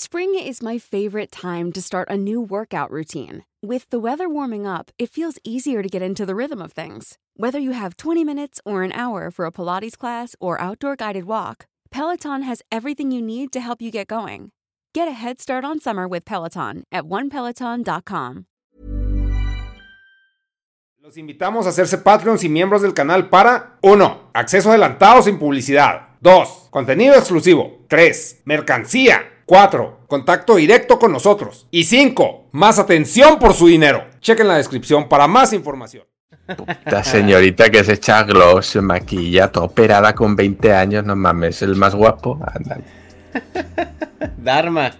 Spring is my favorite time to start a new workout routine. With the weather warming up, it feels easier to get into the rhythm of things. Whether you have 20 minutes or an hour for a Pilates class or outdoor guided walk, Peloton has everything you need to help you get going. Get a head start on summer with Peloton at onepeloton.com. Los invitamos a hacerse Patreons y miembros del canal para 1. Acceso adelantado sin publicidad. 2. Contenido exclusivo. 3. Mercancía. 4. Contacto directo con nosotros. Y 5. Más atención por su dinero. Chequen la descripción para más información. La señorita que se echa gloss, se maquilla, toda operada con 20 años, no mames, el más guapo. Anda. Dharma.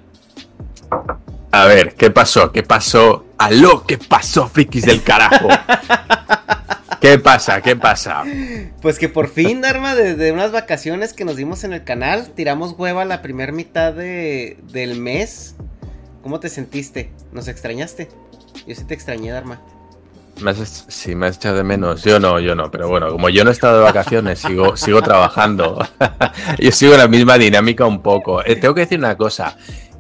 A ver, ¿qué pasó? ¿Qué pasó? ¡Aló! ¿Qué pasó, frikis del carajo? ¿Qué pasa? ¿Qué pasa? Pues que por fin, Dharma, desde unas vacaciones que nos dimos en el canal, tiramos hueva la primera mitad de, del mes. ¿Cómo te sentiste? ¿Nos extrañaste? Yo sí te extrañé, Dharma. Me has, sí, me has echado de menos. Yo no, yo no. Pero bueno, como yo no he estado de vacaciones, sigo, sigo trabajando. yo sigo la misma dinámica un poco. Eh, tengo que decir una cosa.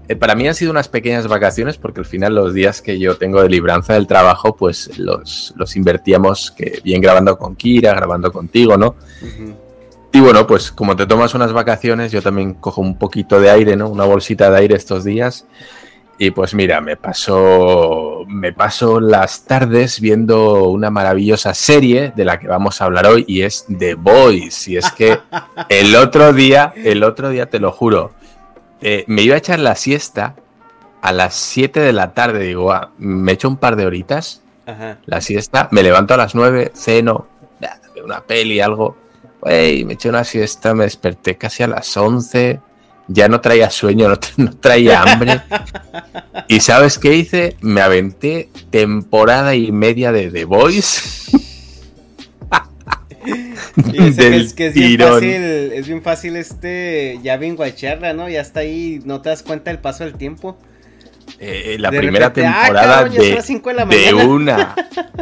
Eh, para mí han sido unas pequeñas vacaciones porque al final los días que yo tengo de libranza del trabajo, pues los, los invertíamos que bien grabando con Kira, grabando contigo, ¿no? Y bueno, pues como te tomas unas vacaciones, yo también cojo un poquito de aire, ¿no? Una bolsita de aire estos días. Y pues mira, me paso, me paso las tardes viendo una maravillosa serie de la que vamos a hablar hoy y es The Boys. Y es que el otro día, el otro día te lo juro, eh, me iba a echar la siesta a las 7 de la tarde. Digo, ah, me echo un par de horitas, Ajá. la siesta, me levanto a las 9, ceno, una peli, algo. Wey, me eché una siesta, me desperté casi a las 11. Ya no traía sueño, no, tra- no traía hambre. ¿Y sabes qué hice? Me aventé temporada y media de The Voice. Y es, Del es que es bien fácil, es bien fácil este, ya bien guacharla, ¿no? Ya está ahí, no te das cuenta del paso del tiempo. Eh, la De primera repente, ah, temporada cabrón, de, de la de una,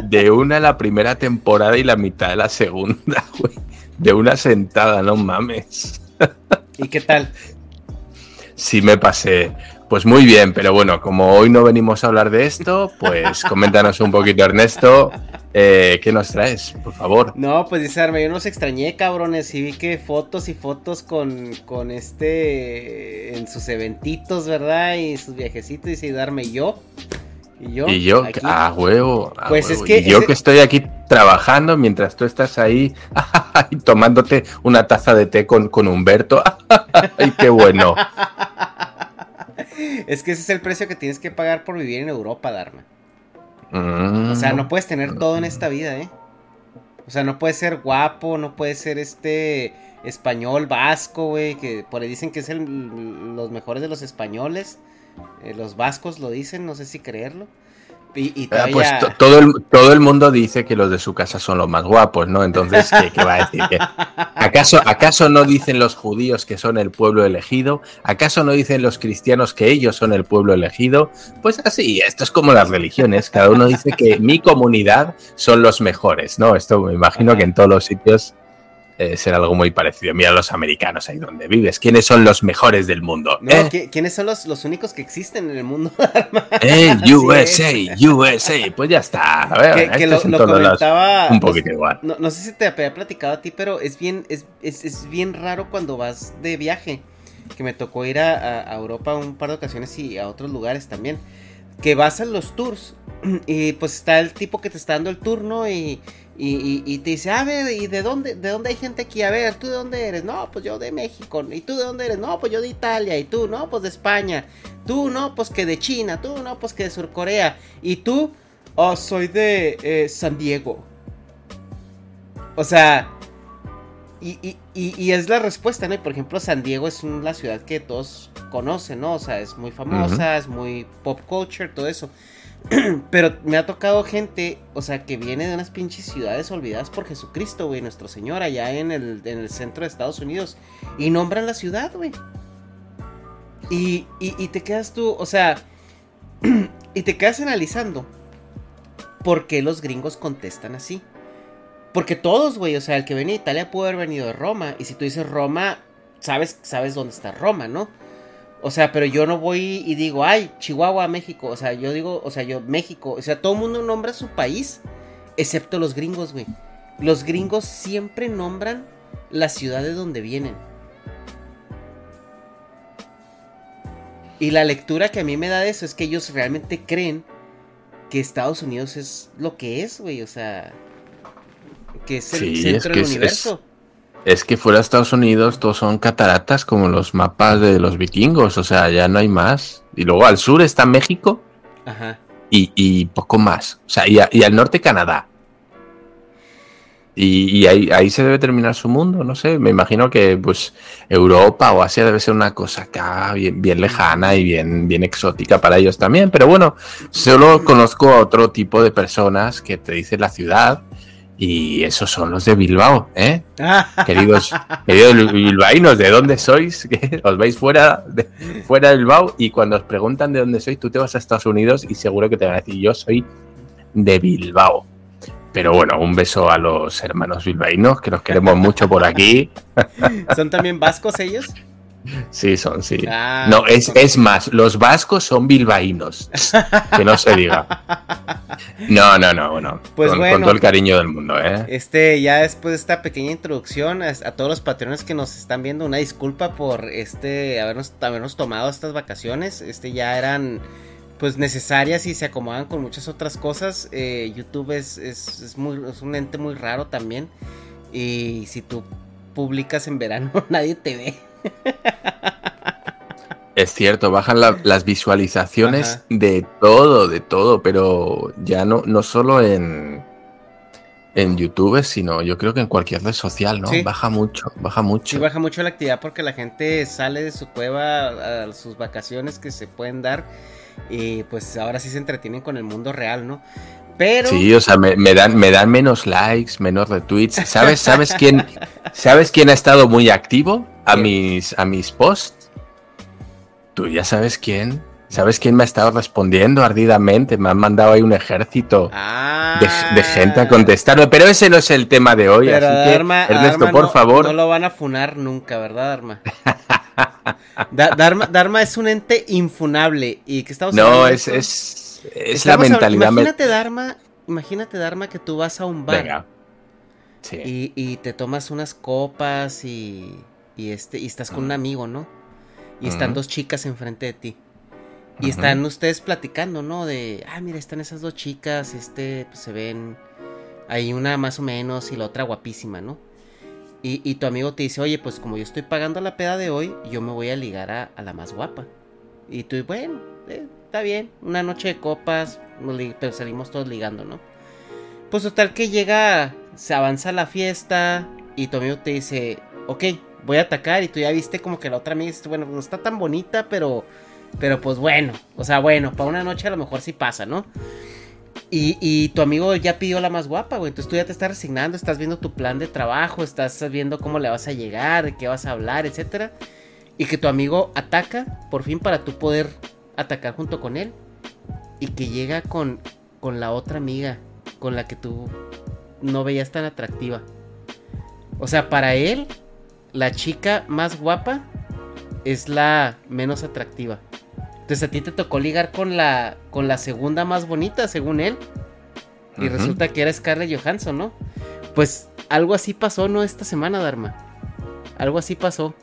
de una la primera temporada y la mitad de la segunda, güey. De una sentada, no mames. ¿Y qué tal? Sí me pasé. Pues muy bien, pero bueno, como hoy no venimos a hablar de esto, pues coméntanos un poquito, Ernesto, eh, ¿qué nos traes, por favor? No, pues dice Arma, yo no los extrañé, cabrones, y vi que fotos y fotos con, con este, en sus eventitos, ¿verdad? Y sus viajecitos, dice Darme y yo. Y yo. Y yo, aquí. a huevo, a Pues huevo. es que Y yo ese- que estoy aquí trabajando mientras tú estás ahí tomándote una taza de té con, con Humberto. ¡Ay, qué bueno! Es que ese es el precio que tienes que pagar por vivir en Europa, Dharma. Mm. O sea, no puedes tener todo en esta vida, ¿eh? O sea, no puedes ser guapo, no puedes ser este español vasco, güey, que por ahí dicen que es el- los mejores de los españoles. Eh, los vascos lo dicen, no sé si creerlo. Y, y Ah, pues todo el, todo el mundo dice que los de su casa son los más guapos, ¿no? Entonces, ¿qué, qué va a decir? ¿Qué- ¿Acaso, ¿Acaso no dicen los judíos que son el pueblo elegido? ¿Acaso no dicen los cristianos que ellos son el pueblo elegido? Pues así, esto es como las religiones. Cada uno dice que mi comunidad son los mejores, ¿no? Esto me imagino que en todos los sitios eh, será algo muy parecido. Mira los americanos ahí donde vives. ¿Quiénes son los mejores del mundo? No, ¿Eh? ¿qui- ¿quiénes son los, los únicos que existen en el mundo? ¡Eh, USA! USA! Pues ya está. A ver, que, que lo, es en lo comentaba. un poquito igual. No, no sé si te había platicado a ti, pero es bien, es, es, es bien raro cuando vas de viaje. que me tocó ir a, a Europa un par de ocasiones y a otros lugares también. Que vas a los tours y pues está el tipo que te está dando el turno y, y, y, te dice, a ver, ¿y de dónde, de dónde hay gente aquí? A ver, ¿tú de dónde eres? No, pues yo de México. ¿Y tú de dónde eres? No, pues yo de Italia. ¿Y tú? No, pues de España. Tú, no, pues que de China. Tú, no, pues que de Surcorea. ¿Y tú? Oh, soy de eh, San Diego. O sea, y, y, y, es la respuesta, ¿no? por ejemplo, San Diego es una ciudad que todos conocen, ¿no? O sea, es muy famosa, es muy pop culture, todo eso. Pero me ha tocado gente, o sea, que viene de unas pinches ciudades olvidadas por Jesucristo, güey, nuestro Señor, allá en el, en el centro de Estados Unidos. Y nombran la ciudad, güey. Y, y, te quedas tú, o sea, y te quedas analizando por qué los gringos contestan así. Porque todos, güey, o sea, el que venía de Italia pudo haber venido de Roma. Y si tú dices Roma, sabes, sabes dónde está Roma, ¿no? O sea, pero yo no voy y digo, ay, Chihuahua, México. O sea, yo digo, o sea, yo, México. O sea, todo el mundo nombra su país, excepto los gringos, güey. Los gringos siempre nombran la ciudad de donde vienen. Y la lectura que a mí me da de eso es que ellos realmente creen que Estados Unidos es lo que es, güey. O sea, que es el centro del universo. Es que fuera de Estados Unidos todos son cataratas como los mapas de los vikingos, o sea, ya no hay más. Y luego al sur está México Ajá. Y, poco más. O sea, y, al norte Canadá. Y, ahí, se debe terminar su mundo, no sé. Me imagino que pues Europa o Asia debe ser una cosa acá bien, bien lejana y bien, bien exótica para ellos también. Pero bueno, solo conozco a otro tipo de personas que te dicen la ciudad y esos son los de Bilbao, ¿eh? queridos, queridos bilbaínos, ¿de dónde sois? Os vais fuera de, fuera de Bilbao y cuando os preguntan de dónde sois, tú te vas a Estados Unidos y seguro que te van a decir, yo soy de Bilbao. Pero bueno, un beso a los hermanos bilbaínos, que los queremos mucho por aquí. ¿Son también vascos ellos? Sí, son, sí. Ah, no, es, es más, los vascos son bilbaínos. que no se diga. No, no, no, bueno. Pues con, todo el cariño del mundo, ¿eh? Este, ya después de esta pequeña introducción a, todos los patrones que nos están viendo, una disculpa por este habernos, habernos tomado estas vacaciones. Este ya eran pues necesarias y se acomodan con muchas otras cosas. Eh, YouTube es, es, es, muy, es un ente muy raro también. Y si tú publicas en verano, nadie te ve. Es cierto, bajan las visualizaciones de todo, de todo, pero ya no, no solo en, en YouTube, sino yo creo que en cualquier red social, ¿no? Baja mucho, baja mucho. Sí, baja mucho la actividad porque la gente sale de su cueva a sus vacaciones que se pueden dar y pues ahora sí se entretienen con el mundo real, ¿no? Pero... Sí, o sea, me, dan, me dan menos likes, menos retweets. ¿Sabes, sabes, quién, ¿Sabes quién ha estado muy activo a mis, a mis posts? Tú ya sabes quién. ¿Sabes quién me ha estado respondiendo ardidamente? Me han mandado ahí un ejército de, gente a ah. contestarme. Pero ese no es el tema de hoy. así que, Ernesto, por favor. No lo van a funar nunca, ¿verdad, Arma? Dharma, es un ente infunable. ¿Y que estamos No, es, es es la mentalidad. Imagínate, Dharma, imagínate, Dharma, que tú vas a un bar. Y, te tomas unas copas y, y, este, y estás con un amigo, ¿no? Y están dos chicas enfrente de ti. Y están ustedes platicando, ¿no? De, ah, mira, están esas dos chicas, este, pues se ven, hay una más o menos y la otra guapísima, ¿no? Y, tu amigo te dice, oye, pues como yo estoy pagando la peda de hoy, yo me voy a ligar a, a la más guapa. Y tú, bueno, eh, está bien, una noche de copas, pero salimos todos ligando, ¿no? Pues total que llega, se avanza la fiesta y tu amigo te dice, ok, voy a atacar y tú ya viste como que la otra amiga bueno, no está tan bonita, pero, pero pues bueno, o sea, bueno, para una noche a lo mejor sí pasa, ¿no? Y, y, tu amigo ya pidió la más guapa, güey. Entonces tú ya te estás resignando, estás viendo tu plan de trabajo, estás viendo cómo le vas a llegar, de qué vas a hablar, etcétera. Y que tu amigo ataca, por fin, para tú poder atacar junto con él. Y que llega con, con la otra amiga con la que tú no veías tan atractiva. O sea, para él, la chica más guapa es la menos atractiva. Entonces a ti te tocó ligar con la, con la segunda más bonita, según él. Y resulta que era Scarlett Johansson, ¿no? Pues algo así pasó, ¿no? Esta semana, Dharma. Algo así pasó.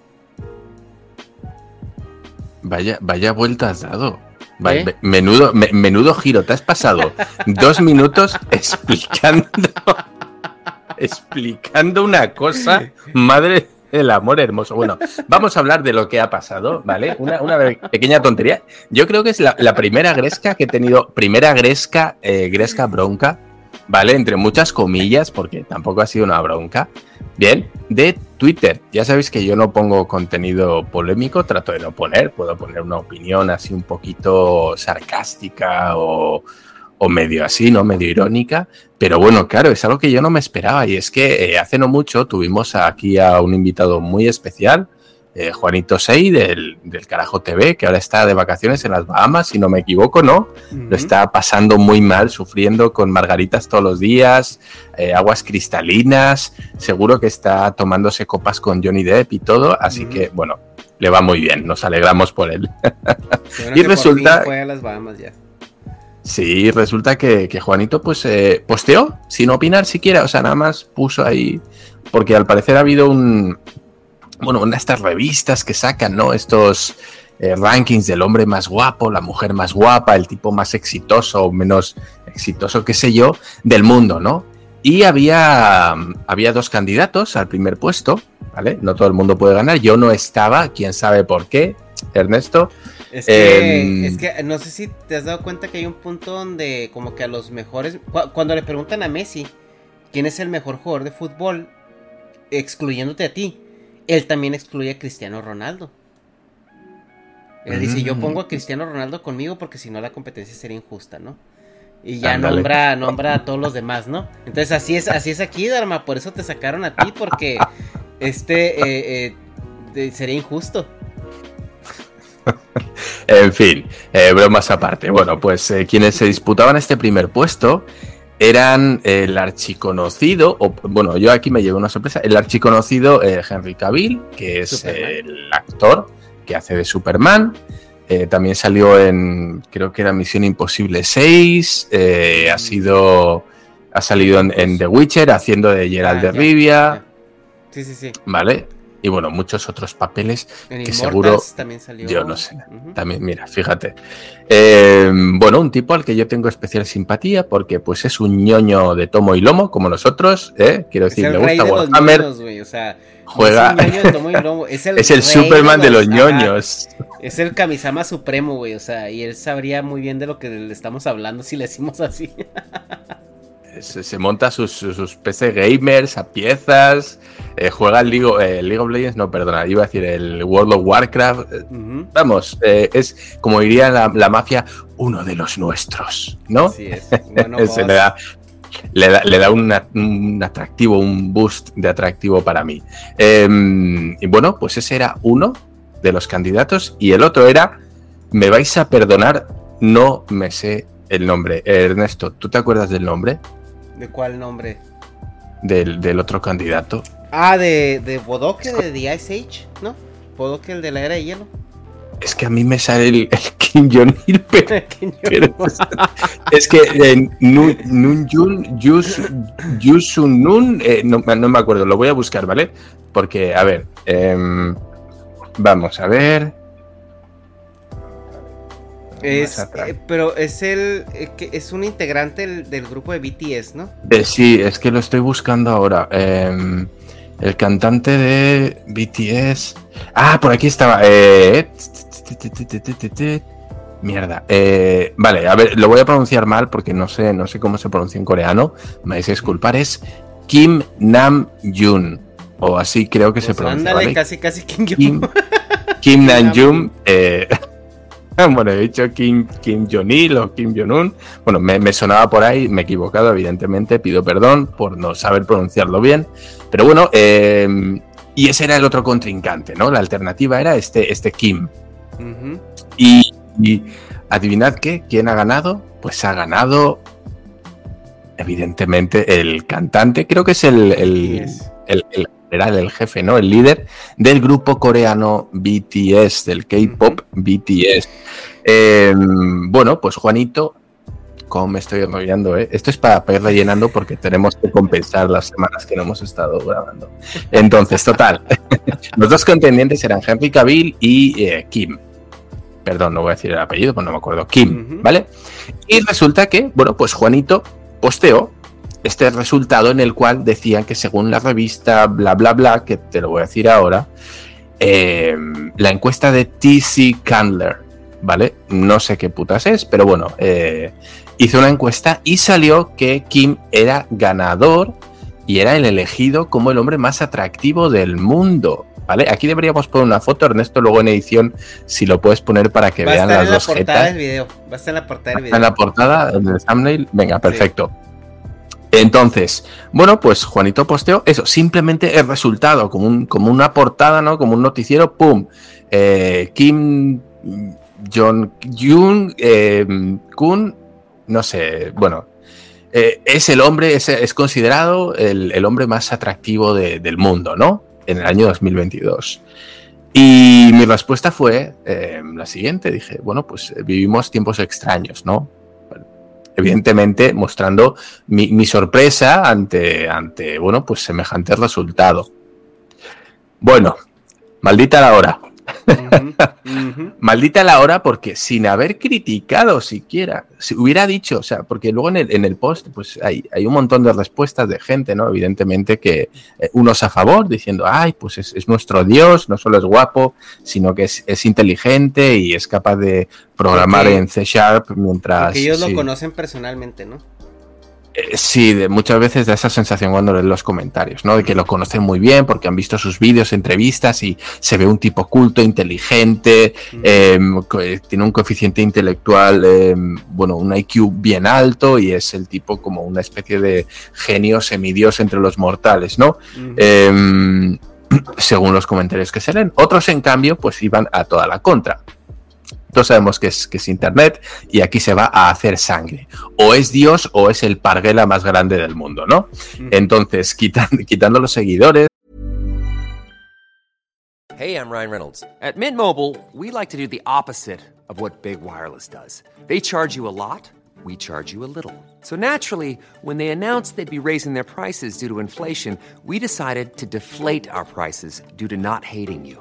Vaya, vaya vuelta has dado. ¿Eh? me- Menudo, me- menudo giro. Te has pasado dos minutos explicando. explicando una cosa. Madre del amor hermoso. Bueno, vamos a hablar de lo que ha pasado, ¿vale? Una, pequeña tontería. Yo creo que es la, la primera gresca que he tenido. Primera gresca, eh, gresca bronca, ¿vale? Entre muchas comillas, porque tampoco ha sido una bronca. Bien, de Twitter. Ya sabéis que yo no pongo contenido polémico, trato de no poner, puedo poner una opinión así un poquito sarcástica o, o medio así, ¿no? Medio irónica. Pero bueno, claro, es algo que yo no me esperaba y es que eh, hace no mucho tuvimos aquí a un invitado muy especial, eh, Juanito Sei del, del Carajo TV, que ahora está de vacaciones en las Bahamas, si no me equivoco, ¿no? Lo está pasando muy mal, sufriendo con margaritas todos los días, eh, aguas cristalinas, seguro que está tomándose copas con Johnny Depp y todo, así que bueno, le va muy bien, nos alegramos por él. Bueno y resulta- fin fue a las Bahamas ya. Sí, resulta que, Juanito pues eh, posteó sin opinar siquiera, o sea, nada más puso ahí, porque al parecer ha habido un, bueno, una de estas revistas que sacan, ¿no? Estos eh, rankings del hombre más guapo, la mujer más guapa, el tipo más exitoso o menos exitoso, qué sé yo, del mundo, ¿no? Y había, había dos candidatos al primer puesto, ¿vale? No todo el mundo puede ganar, yo no estaba, quién sabe por qué, Ernesto. Es que, Em, es que no sé si te has dado cuenta que hay un punto donde como que a los mejores, cu- cuando le preguntan a Messi quién es el mejor jugador de fútbol, excluyéndote a ti, él también excluye a Cristiano Ronaldo. Él dice, yo Mm. pongo a Cristiano Ronaldo conmigo porque si no la competencia sería injusta, ¿no? Y ya nombra, nombra a todos los demás, ¿no? Entonces así es, así es aquí, Dharma, por eso te sacaron a ti, porque este eh, eh, sería injusto. En fin, eh, bromas aparte. Bueno, pues eh, quienes se disputaban este primer puesto eran el archiconocido, o bueno, yo aquí me llevo una sorpresa, el archiconocido eh, Henry Cavill, que es el actor que hace de Superman. También salió en, creo que era Misión Imposible 6, eh, ha sido, ha salido en, en The Witcher haciendo de Gerald Ah, de ya, Rivia, ya. Sí, sí, sí. ¿vale? Y bueno, muchos otros papeles En que Immortals seguro también salió. yo no sé. También, mira, fíjate. Eh, bueno, un tipo al que yo tengo especial simpatía porque pues es un ñoño de tomo y lomo, como nosotros, ¿eh? Quiero decir, rey gusta de Warhammer, o sea, juega... es un ñoño de tomo y lomo, es el, Es el Superman de los ñoños. es el Kamisama supremo, güey, o sea, y él sabría muy bien de lo que le estamos hablando si le decimos así. Se, se monta sus, PC gamers a piezas, eh, juega el League, eh, League of Legends, no, perdona, iba a decir el World of Warcraft. eh. Vamos, es como diría la, la mafia, uno de los nuestros, ¿no? Así es. Bueno, Se boss. le da, le da, le da una- un atractivo, un boost de atractivo para mí. Eh, y bueno, pues ese era uno de los candidatos y el otro era, me vais a perdonar, no me sé el nombre. Ernesto, ¿tú te acuerdas del nombre ¿De cuál nombre? del, del otro candidato? Ah, de, de Bodoque, de The Ice Age, ¿no? Bodoque, el de la era de hielo. Es que a mí me sale el, el Kim Jong-il, pero, es que eh, Nun Nun Yun, Yus, Yusun Nun, eh, no, no me acuerdo, lo voy a buscar, ¿vale? Porque, a ver, em, vamos a ver. Es, eh, pero es el eh, que es un integrante del, del grupo de BTS, ¿no? Eh, sí, es que lo estoy buscando ahora. Em, el cantante de BTS. Ah, por aquí estaba. eh, Mierda. vale, a ver, lo voy a pronunciar mal porque no sé, no sé cómo se pronuncia en coreano. Me vais a disculpar. Es Kim Nam Jun. O así creo que se Pues pronuncia. ándale, ¿vale? casi, casi Kim. Kim, Kim Nam Nam-jung. eh, bueno, he dicho Kim, Kim Jong-il o Kim Jong-un. Bueno, me, me sonaba por ahí, me he equivocado, evidentemente. Pido perdón por no saber pronunciarlo bien. Pero bueno, eh, y ese era el otro contrincante, ¿no? La alternativa era este, este Kim. Y, y adivinad qué, ¿quién ha ganado? Pues ha ganado, evidentemente, el cantante, creo que es el, el, el, el general, el jefe, ¿no? El líder del grupo coreano BTS, del K-pop BTS. Eh, bueno, pues Juanito, como me estoy enrollando, ¿eh? Esto es para, para ir rellenando porque tenemos que compensar las semanas que no hemos estado grabando. Entonces, total, los dos contendientes eran Henry Cavill y eh, Kim. perdón, no voy a decir el apellido, pues no me acuerdo, Kim, ¿vale? Y resulta que, bueno, pues Juanito posteó este resultado en el cual decían que según la revista bla bla bla, que te lo voy a decir ahora, eh, la encuesta de TC Candler, ¿vale? No sé qué putas es, pero bueno, eh, hizo una encuesta y salió que Kim era ganador y era el elegido como el hombre más atractivo del mundo. ¿Vale? Aquí deberíamos poner una foto, Ernesto, luego en edición, si lo puedes poner para que vean las dos jetas. Va a estar en la portada del video. Va a estar en la portada del video. En la portada, en el thumbnail. Venga, perfecto. Entonces, bueno, pues Juanito posteó eso, simplemente el resultado, como, como una portada, ¿no? Como un noticiero, ¡pum! Eh, Kim Jong Jun eh, Kun, no sé, bueno, eh, es el hombre, es, considerado el, hombre más atractivo del mundo, ¿no? En el año 2022. Y mi respuesta fue la siguiente, dije, bueno, pues vivimos tiempos extraños, ¿no? Evidentemente mostrando mi, sorpresa ante, ante, bueno, pues semejante resultado. Bueno, maldita la hora. Maldita la hora porque sin haber criticado siquiera, si hubiera dicho, o sea, porque luego en el, en el post pues hay, hay, un montón de respuestas de gente, ¿no? Evidentemente que eh, unos a favor diciendo, ay, pues es, nuestro Dios, no solo es guapo, sino que es, inteligente y es capaz de programar en C Sharp mientras... Que ellos lo conocen personalmente, ¿no? Eh, sí, de, muchas veces da esa sensación cuando lees los comentarios, ¿no? De que lo conocen muy bien porque han visto sus vídeos, entrevistas y se ve un tipo culto, inteligente, em, eh, tiene un coeficiente intelectual, em, bueno, un IQ bien alto y es el tipo como una especie de genio semidios entre los mortales, ¿no? Em, según los comentarios que se leen. Otros, en cambio, pues iban a toda la contra. Todos sabemos que es, que es Internet y aquí se va a hacer sangre. O es Dios o es el parguela más grande del mundo, ¿no? Entonces, quitando, quitando los seguidores. Hey, I'm Ryan Reynolds. At Mint Mobile, we like to do the opposite of what Big Wireless does. They charge you a lot, we charge you a little. So naturally, when they announced they'd be raising their prices due to inflation, we decided to deflate our prices due to not hating you.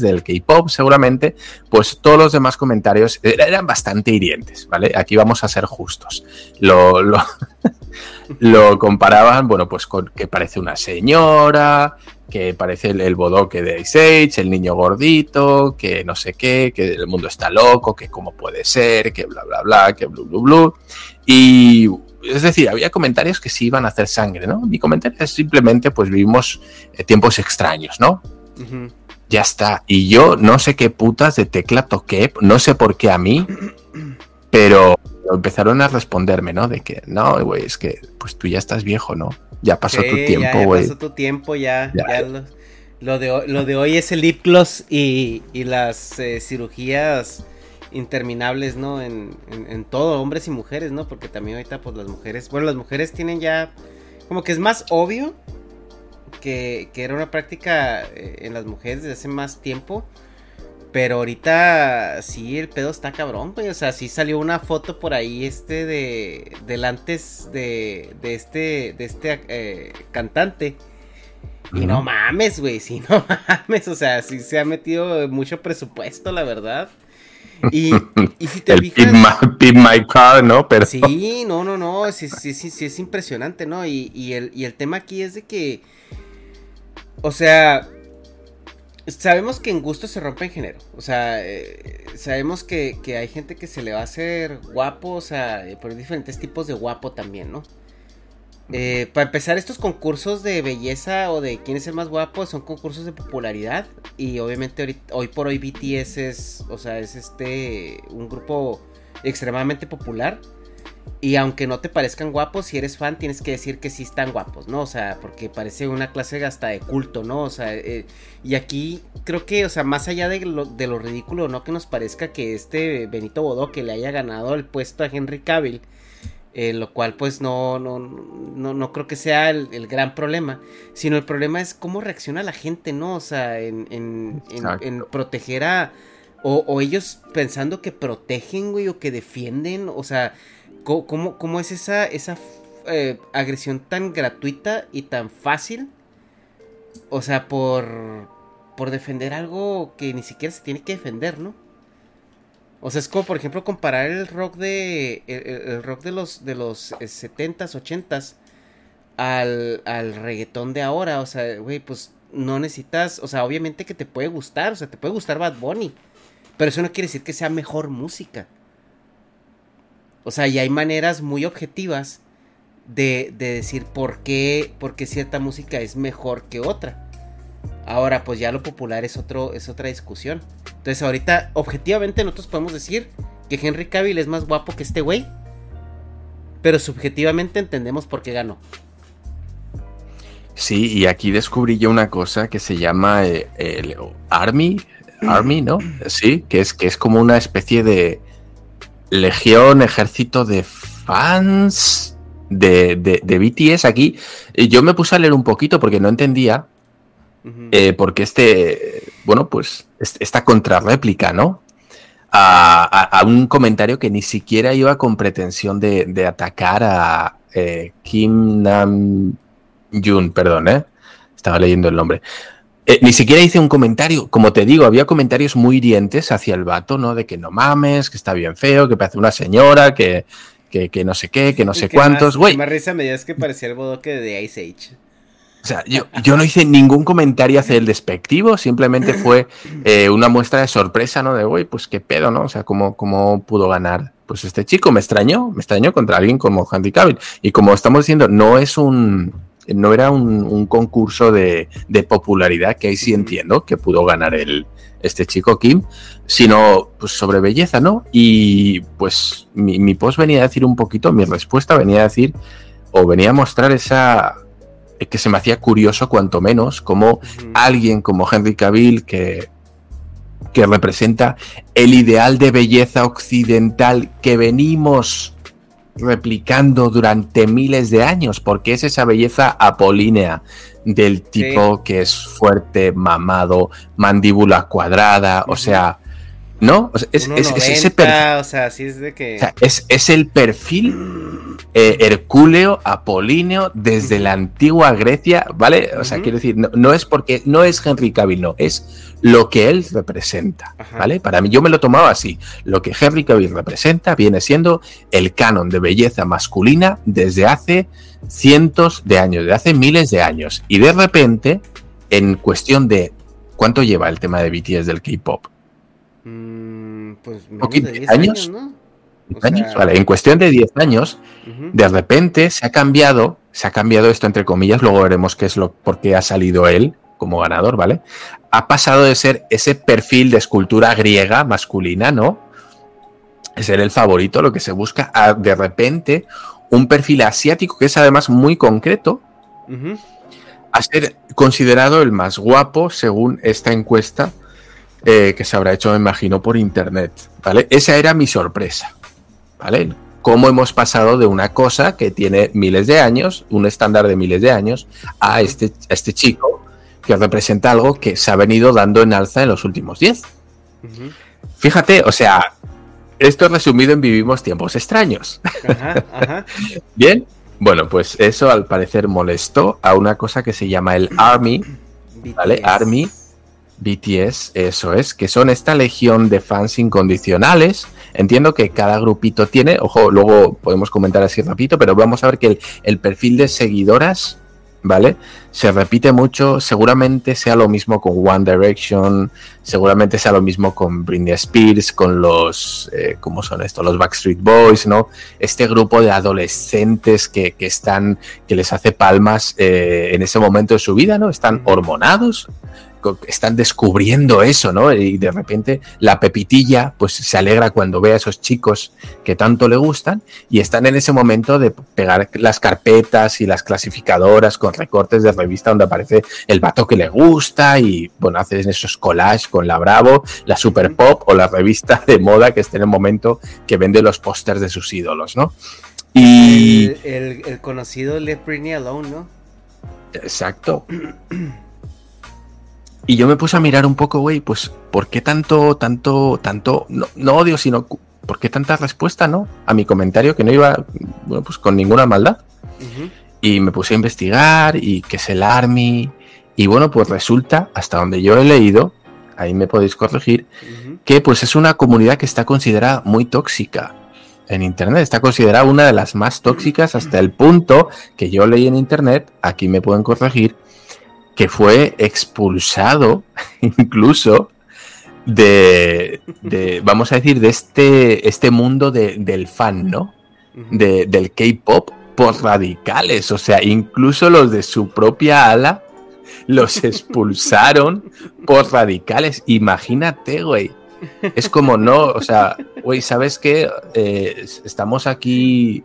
Del K-pop, seguramente, pues todos los demás comentarios eran bastante hirientes, ¿vale? Aquí vamos a ser justos. Lo, lo, comparaban, bueno, pues con que parece una señora, que parece el, bodoque de Ice Age, el niño gordito, que no sé qué, que el mundo está loco, que cómo puede ser, que bla, bla, bla, que blu, blu, blu. Y es decir, había comentarios que sí iban a hacer sangre, ¿no? Mi comentario es simplemente, pues vivimos eh, tiempos extraños, ¿no? Ya está. Y yo no sé qué putas de tecla toqué, no sé por qué a mí, pero empezaron a responderme, ¿no? De que, no, güey, es que pues tú ya estás viejo, ¿no? Ya pasó tu tiempo, güey. Ya, pasó tu tiempo, ya. lo, de, lo de hoy es el lip gloss y, las eh, cirugías interminables, ¿no? En, todo, hombres y mujeres, ¿no? Porque también ahorita, pues las mujeres, bueno, las mujeres tienen ya, como que es más obvio que, que era una práctica eh, en las mujeres desde hace más tiempo. Pero ahorita sí, el pedo está cabrón, güey. O sea, sí salió una foto por ahí, este, de. del antes de. de este. de este eh, cantante. Y no mames, güey, sí, no mames. O sea, sí se ha metido mucho presupuesto, la verdad. Y, y si te el fijas. my, car, ¿no? Pero... Sí, no, no, no. Sí, sí, sí, sí es impresionante, ¿no? Y, y, el, y el tema aquí es de que. O sea, sabemos que en gusto se rompe en género. O sea, eh, sabemos que, hay gente que se le va a hacer guapo, o sea, por diferentes tipos de guapo también, ¿no? Eh, para empezar, estos concursos de belleza o de quién es el más guapo son concursos de popularidad. Y obviamente hoy por hoy BTS es, o sea, es este, un grupo extremadamente popular. Y aunque no te parezcan guapos, si eres fan tienes que decir que sí están guapos, ¿no? O sea, porque parece una clase hasta de culto, ¿no? O sea, eh, y aquí creo que, o sea, más allá de lo, ridículo, ¿no? Que nos parezca que este Benito Bodó que le haya ganado el puesto a Henry Cavill eh, lo cual pues no, no, no, no creo que sea el, gran problema, sino el problema es cómo reacciona la gente, ¿no? O sea, en, en, en, proteger a... O, ellos pensando que protegen, güey, o que defienden, o sea, ¿cómo, cómo es esa, esa eh, agresión tan gratuita y tan fácil? O sea, por, por defender algo que ni siquiera se tiene que defender, ¿no? O sea, es como por ejemplo comparar el rock de. El, rock de los de los 70s, eh, 80s al, al reggaetón de ahora. O sea, güey, pues no necesitas. O sea, obviamente que te puede gustar. O sea, te puede gustar Bad Bunny. Pero eso no quiere decir que sea mejor música. O sea, y hay maneras muy objetivas de, de decir por qué, por qué cierta música es mejor que otra. Ahora, pues ya lo popular es, otro, es otra discusión. Entonces, ahorita, objetivamente, nosotros podemos decir que Henry Cavill es más guapo que este güey. Pero subjetivamente entendemos por qué ganó. Sí, y aquí descubrí yo una cosa que se llama eh, el Army, Army, ¿no? Sí, que es, que es como una especie de legión, ejército de fans de, de, de BTS aquí. Y yo me puse a leer un poquito porque no entendía eh, porque este, bueno, pues esta contrarréplica, ¿no? A, un comentario que ni siquiera iba con pretensión de, atacar a eh, Kim Nam Jun, perdón, ¿eh? Estaba leyendo el nombre. Eh, ni siquiera hice un comentario, como te digo, había comentarios muy hirientes hacia el vato, ¿no? De que no mames, que está bien feo, que parece una señora, que, que, no sé qué, que no sé cuántos, güey. Más risa me que parecía el bodoque de Ice Age. O sea, yo, yo, no hice ningún comentario hacia el despectivo, simplemente fue eh, una muestra de sorpresa, ¿no? De, güey, pues qué pedo, ¿no? O sea, ¿cómo, ¿cómo pudo ganar? Pues este chico me extrañó, me extrañó contra alguien como Handy Cavill. Y como estamos diciendo, no es un, no era un, concurso de, de, popularidad, que ahí sí entiendo que pudo ganar el, este chico Kim, sino pues sobre belleza, ¿no? Y pues mi, mi post venía a decir un poquito, mi respuesta venía a decir, o venía a mostrar esa que se me hacía curioso, cuanto menos, como alguien como Henry Cavill, que, que representa el ideal de belleza occidental que venimos replicando durante miles de años, porque es esa belleza apolínea del tipo que es fuerte, mamado, mandíbula cuadrada, o sea, ¿no? es, ese perfil. O sea, es de que. es, el perfil eh, hercúleo, apolíneo, desde la antigua Grecia, ¿vale? O sea, quiero decir, no, es porque. No es Henry Cavill, no, es lo que él representa, ¿vale? Para mí, yo me lo tomaba así. Lo que Henry Cavill representa viene siendo el canon de belleza masculina desde hace cientos de años, de hace miles de años. Y de repente, en cuestión de. ¿Cuánto lleva el tema de BTS del K-pop? Mm, pues años, vale, en cuestión de 10 años, de repente se ha cambiado, se ha cambiado esto entre comillas, luego veremos qué es lo por qué ha salido él como ganador, ¿vale? Ha pasado de ser ese perfil de escultura griega masculina, ¿no? Ser el favorito, lo que se busca, a de repente un perfil asiático que es además muy concreto, a ser considerado el más guapo según esta encuesta eh, que se habrá hecho, me imagino, por internet. ¿Vale? Esa era mi sorpresa. ¿Vale? Cómo hemos pasado de una cosa que tiene miles de años, un estándar de miles de años, a este, este chico que representa algo que se ha venido dando en alza en los últimos 10. Fíjate, o sea, esto es resumido en Vivimos tiempos extraños. Bien, bueno, pues eso al parecer molestó a una cosa que se llama el Army, ¿vale? Army BTS, eso es, que son esta legión de fans incondicionales. Entiendo que cada grupito tiene, ojo, luego podemos comentar así rapidito, pero vamos a ver que el, perfil de seguidoras, ¿vale? se repite mucho, seguramente sea lo mismo con One Direction, seguramente sea lo mismo con Britney Spears, con los, eh, ¿cómo son estos? Los Backstreet Boys, ¿no? Este grupo de adolescentes que, están, que les hace palmas eh, en ese momento de su vida, ¿no? Están hormonados, están descubriendo eso, ¿no? Y de repente la pepitilla pues se alegra cuando ve a esos chicos que tanto le gustan y están en ese momento de pegar las carpetas y las clasificadoras con recortes de revista donde aparece el vato que le gusta y bueno, hacen esos collages con la Bravo, la Super Pop o la revista de moda que esté en el momento que vende los pósters de sus ídolos, ¿no? Y... El, conocido Let Britney Alone, ¿no? Exacto. Y yo me puse a mirar un poco, güey, pues, ¿por qué tanto, tanto, tanto, no, odio, sino, ¿por qué tanta respuesta, no? A mi comentario que no iba, bueno, pues con ninguna maldad. Y me puse a investigar y que es el Army. Y bueno, pues resulta, hasta donde yo he leído, ahí me podéis corregir, que pues es una comunidad que está considerada muy tóxica en Internet. Está considerada una de las más tóxicas hasta el punto que yo leí en Internet, aquí me pueden corregir, que fue expulsado incluso de, vamos a decir, de este, este mundo del fan, ¿no? del K-Pop por radicales, o sea, incluso los de su propia ala los expulsaron por radicales. Imagínate, güey. Es como no, o sea, güey, ¿sabes qué? Eh, estamos aquí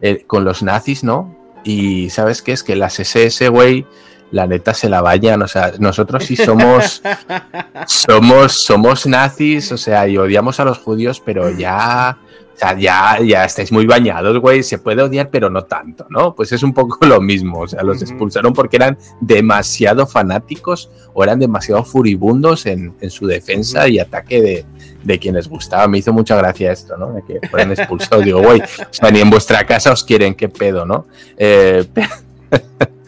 eh, con los nazis, ¿no? Y ¿sabes qué? Es que las SS, güey, la neta se la vayan. O sea, nosotros sí somos, somos, somos nazis, o sea, y odiamos a los judíos, pero ya, o sea, ya, ya estáis muy bañados, güey. Se puede odiar, pero no tanto, ¿no? Pues es un poco lo mismo. O sea, los expulsaron porque eran demasiado fanáticos o eran demasiado furibundos en, su defensa y ataque de, de quienes gustaba. Me hizo mucha gracia esto, ¿no? De que fueran expulsados. Digo, güey, o sea, ni en vuestra casa os quieren, qué pedo, ¿no? Eh,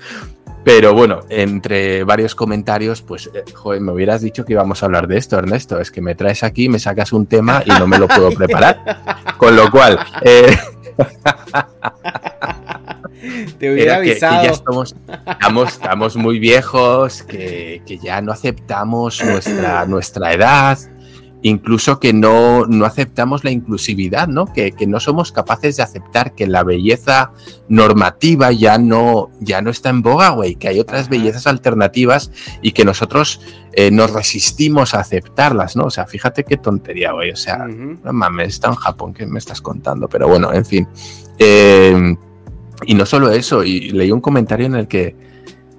Pero bueno, entre varios comentarios, pues, eh, joder, me hubieras dicho que íbamos a hablar de esto, Ernesto. Es que me traes aquí, me sacas un tema y no me lo puedo preparar. Con lo cual, eh, Te hubiera avisado. Que, ya estamos, estamos, muy viejos, que, que, ya no aceptamos nuestra, nuestra edad, incluso que no, no aceptamos la inclusividad, ¿no? Que, no somos capaces de aceptar que la belleza normativa ya no, ya no está en boga, güey, que hay otras bellezas alternativas y que nosotros eh, nos resistimos a aceptarlas, ¿no? O sea, fíjate qué tontería, güey, o sea, no mames, está en Japón, ¿qué me estás contando? Pero bueno, en fin. Eh, y no solo eso, y leí un comentario en el que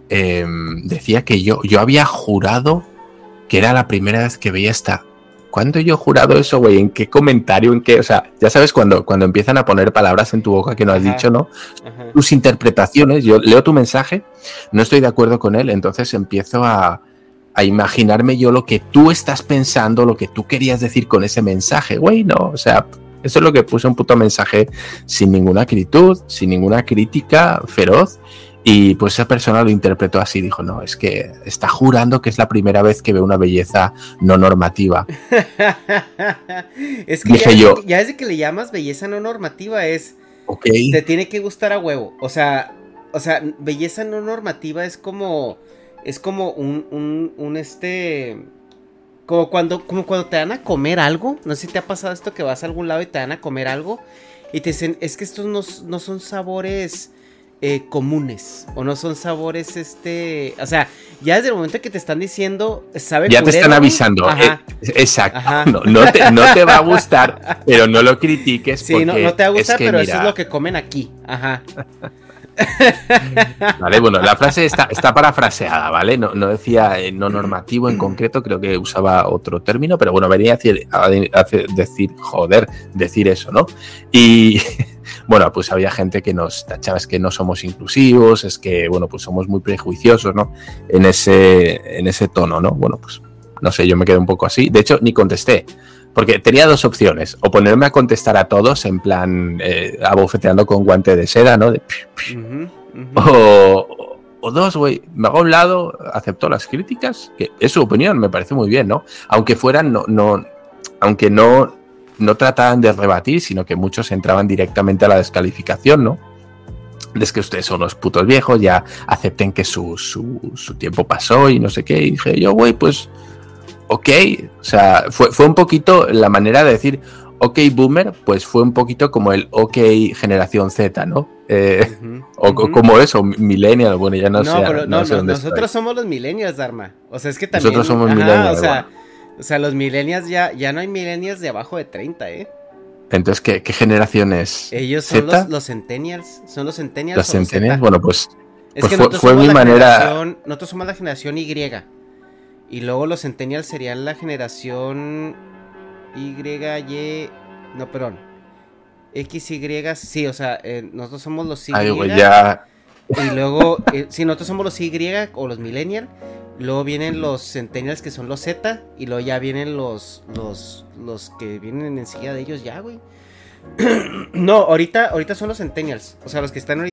eh, decía que yo, yo había jurado que era la primera vez que veía esta ¿Cuándo yo he jurado eso, güey? ¿En qué comentario? ¿En qué? O sea, ya sabes cuando, cuando empiezan a poner palabras en tu boca que no has dicho, ¿no? Tus interpretaciones, yo leo tu mensaje, no estoy de acuerdo con él, entonces empiezo a, a imaginarme yo lo que tú estás pensando, lo que tú querías decir con ese mensaje, güey, no, o sea, eso es lo que puse un puto mensaje sin ninguna acritud, sin ninguna crítica feroz y pues esa persona lo interpretó así, dijo, no, es que está jurando que es la primera vez que ve una belleza no normativa. es que ya, yo, ya desde que le llamas belleza no normativa es... Ok. Te tiene que gustar a huevo. O sea, o sea, belleza no normativa es como... Es como un, un, un este... Como cuando, como cuando te dan a comer algo. No sé si te ha pasado esto que vas a algún lado y te dan a comer algo. Y te dicen, es que estos no, no son sabores eh, comunes o no son sabores este, o sea, ya desde el momento que te están diciendo, sabe Ya te están avisando, eh, exacto, No, te, va a gustar, pero no lo critiques Sí, no, te va a gustar, pero eso es lo que comen aquí, ajá. Vale, bueno, la frase está, está parafraseada, ¿vale? No, decía eh, no normativo en concreto, creo que usaba otro término, pero bueno, venía a decir, decir joder, decir eso, ¿no? Y bueno, pues había gente que nos tachaba es que no somos inclusivos, es que, bueno, pues somos muy prejuiciosos, ¿no? En ese, en ese tono, ¿no? Bueno, pues no sé, yo me quedé un poco así. De hecho, ni contesté, porque tenía dos opciones, o ponerme a contestar a todos en plan eh, abofeteando con guante de seda, ¿no? O, o, dos, güey, me hago a un lado, acepto las críticas, que es su opinión, me parece muy bien, ¿no? Aunque fueran, no, no, aunque no no trataban de rebatir, sino que muchos entraban directamente a la descalificación, ¿no? es que ustedes son los putos viejos, ya acepten que su, su, tiempo pasó y no sé qué. Y dije yo, güey, pues, ok. O sea, fue, fue un poquito la manera de decir, ok, boomer, pues fue un poquito como el ok generación Z, ¿no? Eh, o como eso, millennial, bueno, ya no, sé. Pero, no, no, nosotros somos los millennials, Dharma. O sea, es que también. Nosotros somos millennials. O sea, o sea, los millennials ya, ya no hay millennials de abajo de 30, ¿eh? Entonces, ¿qué, qué generación es? Ellos son los, los, centennials. Son los centennials. Los centennials, bueno, pues. Es pues que fue, mi manera. Nosotros somos la generación Y. Y luego los centennials serían la generación Y, Y. No, perdón. X, Y. Sí, o sea, eh, nosotros somos los Y. Ay, ya. Y luego, eh, si nosotros somos los Y o los millennials. Luego vienen los Centennials que son los Z. Y luego ya vienen los. los. los que vienen enseguida de ellos ya, güey. no, ahorita, ahorita son los Centennials. O sea, los que están ahorita.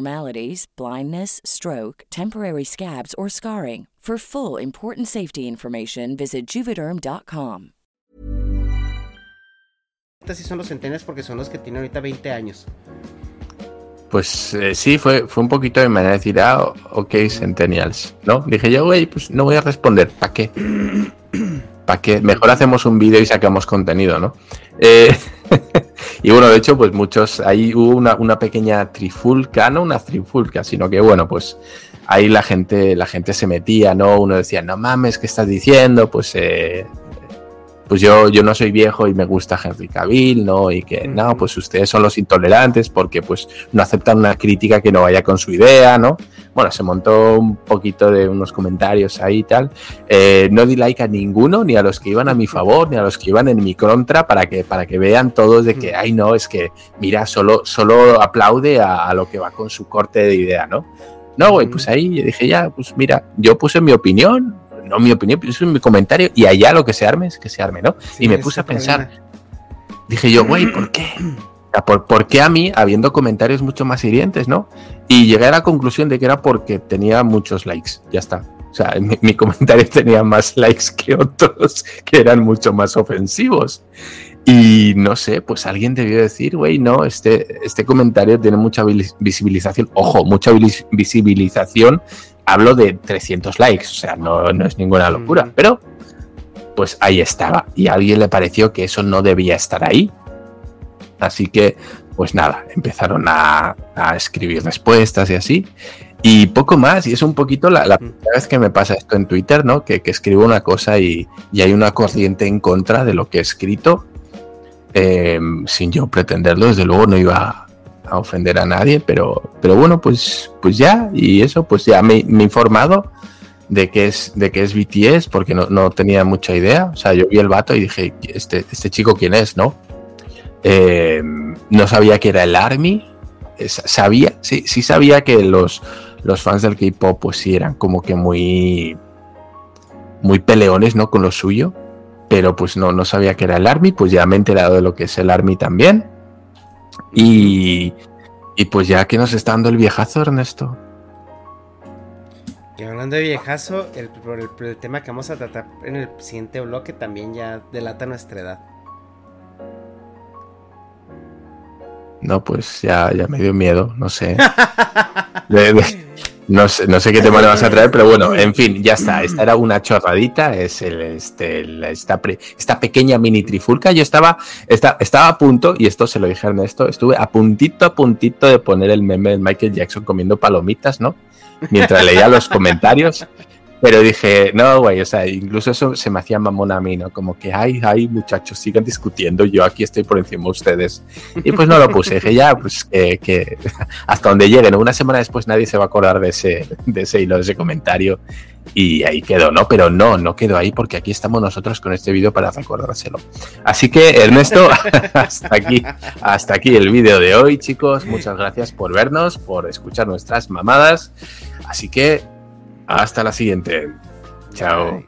blindness, stroke, temporary scabs, or scarring. For full important safety information, visit juvederm.com. Sí son los centenarios porque son los que tienen ahorita 20 años. Pues eh, sí, fue, fue un poquito de manera de decir, ah, ok, Centennials, ¿no? Dije yo, güey, pues no voy a responder, ¿para qué? ¿Para qué? Mejor hacemos un vídeo y sacamos contenido, ¿no? Eh, y bueno, de hecho, pues muchos, ahí hubo una, una pequeña trifulca, no una trifulca, sino que bueno, pues ahí la gente, la gente se metía, ¿no? Uno decía, no mames, ¿qué estás diciendo? Pues, eh, pues yo, yo no soy viejo y me gusta Henry Cavill, ¿no? Y que, no, pues ustedes son los intolerantes porque pues no aceptan una crítica que no vaya con su idea, ¿no? Bueno, se montó un poquito de unos comentarios ahí y tal. Eh, no di like a ninguno, ni a los que iban a mi favor, ni a los que iban en mi contra, para que, para que vean todos de que, ay, no, es que, mira, solo, solo aplaude a, a lo que va con su corte de idea, ¿no? No, güey, pues ahí dije, ya, pues mira, yo puse mi opinión, no mi opinión, puse mi comentario y allá lo que se arme es que se arme, ¿no? y me puse a pensar, dije yo, güey, ¿por qué? ¿Por, ¿Por, qué a mí, habiendo comentarios mucho más hirientes, no? Y llegué a la conclusión de que era porque tenía muchos likes, ya está. O sea, mi, mi comentario tenía más likes que otros que eran mucho más ofensivos. Y no sé, pues alguien debió decir, güey, no, este, este comentario tiene mucha visibilización. Ojo, mucha visibilización. Hablo de 300 likes, o sea, no, no es ninguna locura. Pero, pues ahí estaba. Y a alguien le pareció que eso no debía estar ahí. Así que, pues nada, empezaron a, a escribir respuestas y así. Y poco más, y es un poquito la, la primera vez que me pasa esto en Twitter, ¿no? Que, que escribo una cosa y, y, hay una corriente en contra de lo que he escrito eh, sin yo pretenderlo, desde luego no iba a ofender a nadie, pero, pero bueno, pues, pues ya, y eso, pues ya me, he informado de que es, de que es BTS, porque no, no, tenía mucha idea. O sea, yo vi el vato y dije, este, este chico quién es, ¿no? Eh, no sabía que era el Army. Sabía, sí, sí sabía que los, los fans del K-pop, pues sí eran como que muy. muy peleones, ¿no? Con lo suyo. Pero pues no, no sabía que era el Army, pues ya me he enterado de lo que es el Army también. Y, y pues ya que nos está dando el viejazo, Ernesto. Y hablando de viejazo, el, el, el, tema que vamos a tratar en el siguiente bloque también ya delata nuestra edad. No, pues ya, ya me dio miedo, no sé. de, de, no sé, no sé qué tema le vas a traer, pero bueno, en fin, ya está. Esta era una chorradita, es el, este, el, esta, pre, esta, pequeña mini trifulca. Yo estaba, esta, estaba a punto, y esto se lo dije a Ernesto, estuve a puntito, a puntito de poner el meme de Michael Jackson comiendo palomitas, ¿no? Mientras leía los comentarios. Pero dije, no, güey, o sea, incluso eso se me hacía mamón a mí, ¿no? Como que, ay, ay, muchachos, sigan discutiendo, yo aquí estoy por encima de ustedes. Y pues no lo puse, dije, ya, pues que, hasta donde lleguen, una semana después nadie se va a acordar de ese, de ese hilo, de ese comentario. Y ahí quedó, ¿no? Pero no, no quedó ahí porque aquí estamos nosotros con este vídeo para recordárselo. Así que, Ernesto, hasta aquí, hasta aquí el vídeo de hoy, chicos. Muchas gracias por vernos, por escuchar nuestras mamadas. Así que hasta la siguiente. Chao.